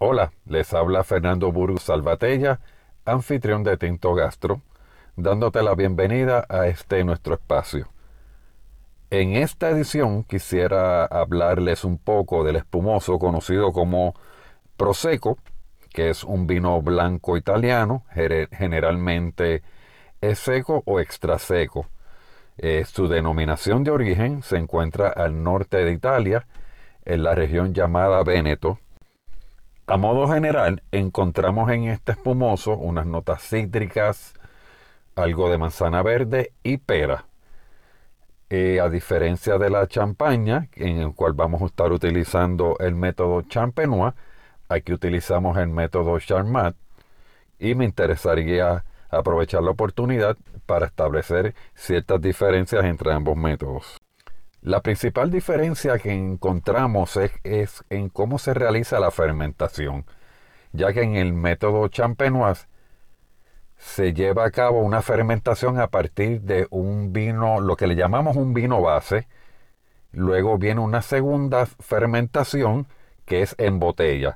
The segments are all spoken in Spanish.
Hola, les habla Fernando Burgos Salvatella, anfitrión de Tinto Gastro, dándote la bienvenida a este nuestro espacio. En esta edición quisiera hablarles un poco del espumoso conocido como Prosecco, que es un vino blanco italiano, generalmente es seco o extra seco. Eh, su denominación de origen se encuentra al norte de Italia, en la región llamada Véneto, a modo general, encontramos en este espumoso unas notas cítricas, algo de manzana verde y pera. Eh, a diferencia de la champaña, en el cual vamos a estar utilizando el método champenois, aquí utilizamos el método Charmat y me interesaría aprovechar la oportunidad para establecer ciertas diferencias entre ambos métodos. La principal diferencia que encontramos es, en cómo se realiza la fermentación, ya que en el método champenois se lleva a cabo una fermentación a partir de un vino, lo que le llamamos un vino base, luego viene una segunda fermentación que es en botella.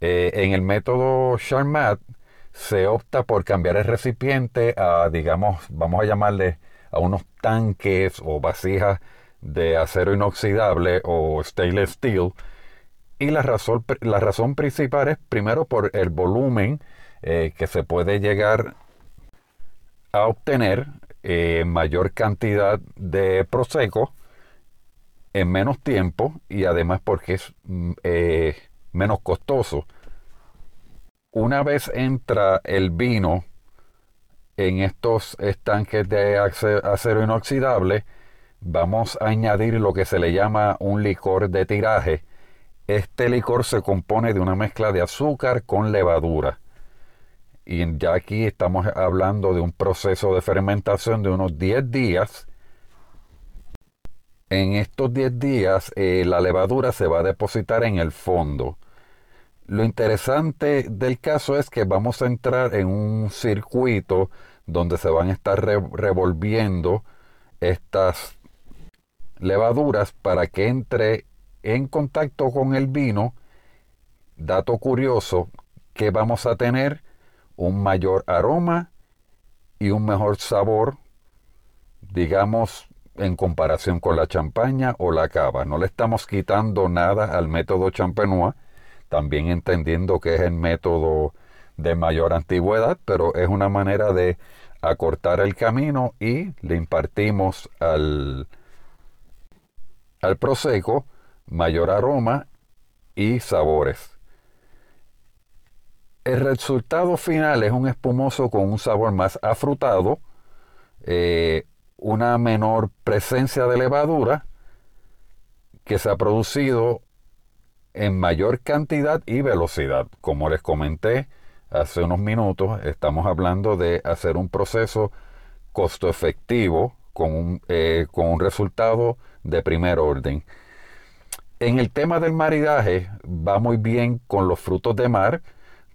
Eh, en el método Charmat se opta por cambiar el recipiente a, digamos, vamos a llamarle a unos tanques o vasijas de acero inoxidable o stainless steel. Y la razón, la razón principal es primero por el volumen eh, que se puede llegar a obtener eh, mayor cantidad de Prosecco en menos tiempo y además porque es mm, eh, menos costoso. Una vez entra el vino en estos estanques de acero inoxidable, vamos a añadir lo que se le llama un licor de tiraje. Este licor se compone de una mezcla de azúcar con levadura. Y ya aquí estamos hablando de un proceso de fermentación de unos 10 días. En estos 10 días eh, la levadura se va a depositar en el fondo. Lo interesante del caso es que vamos a entrar en un circuito donde se van a estar revolviendo estas levaduras para que entre en contacto con el vino. Dato curioso, que vamos a tener un mayor aroma y un mejor sabor, digamos, en comparación con la champaña o la cava. No le estamos quitando nada al método champenois, también entendiendo que es el método de mayor antigüedad, pero es una manera de acortar el camino y le impartimos al, al prosecco mayor aroma y sabores. El resultado final es un espumoso con un sabor más afrutado, eh, una menor presencia de levadura que se ha producido en mayor cantidad y velocidad. Como les comenté hace unos minutos, estamos hablando de hacer un proceso costo efectivo con un, eh, con un resultado de primer orden. En el tema del maridaje va muy bien con los frutos de mar,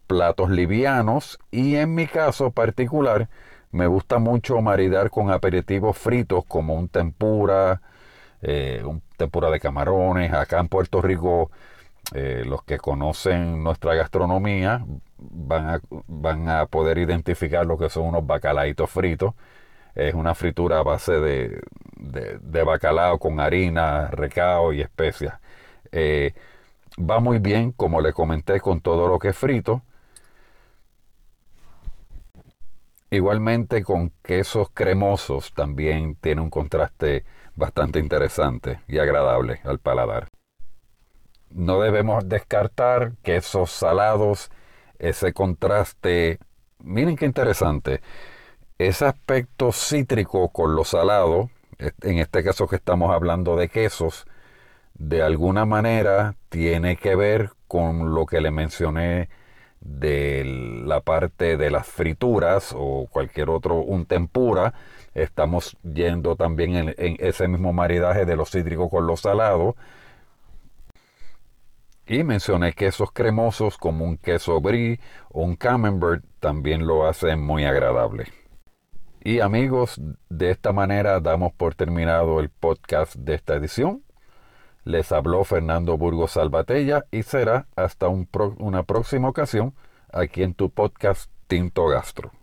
platos livianos y en mi caso particular me gusta mucho maridar con aperitivos fritos como un tempura, eh, un tempura de camarones. Acá en Puerto Rico eh, los que conocen nuestra gastronomía van a, van a poder identificar lo que son unos bacalaitos fritos es una fritura a base de, de, bacalao con harina, recao y especias. Eh, va muy bien, como le comenté, con todo lo que es frito. Igualmente con quesos cremosos también tiene un contraste bastante interesante y agradable al paladar. No debemos descartar quesos salados, ese contraste, miren qué interesante ese aspecto cítrico con lo salado, en este caso que estamos hablando de quesos, de alguna manera tiene que ver con lo que le mencioné de la parte de las frituras o cualquier otro, un tempura. Estamos yendo también en, ese mismo maridaje de lo cítrico con lo salado. Y mencioné quesos cremosos como un queso brie o un camembert también lo hacen muy agradable. Y amigos, de esta manera damos por terminado el podcast de esta edición. Les habló Fernando Burgos Salvatella y será hasta una próxima ocasión aquí en tu podcast Tinto Gastro.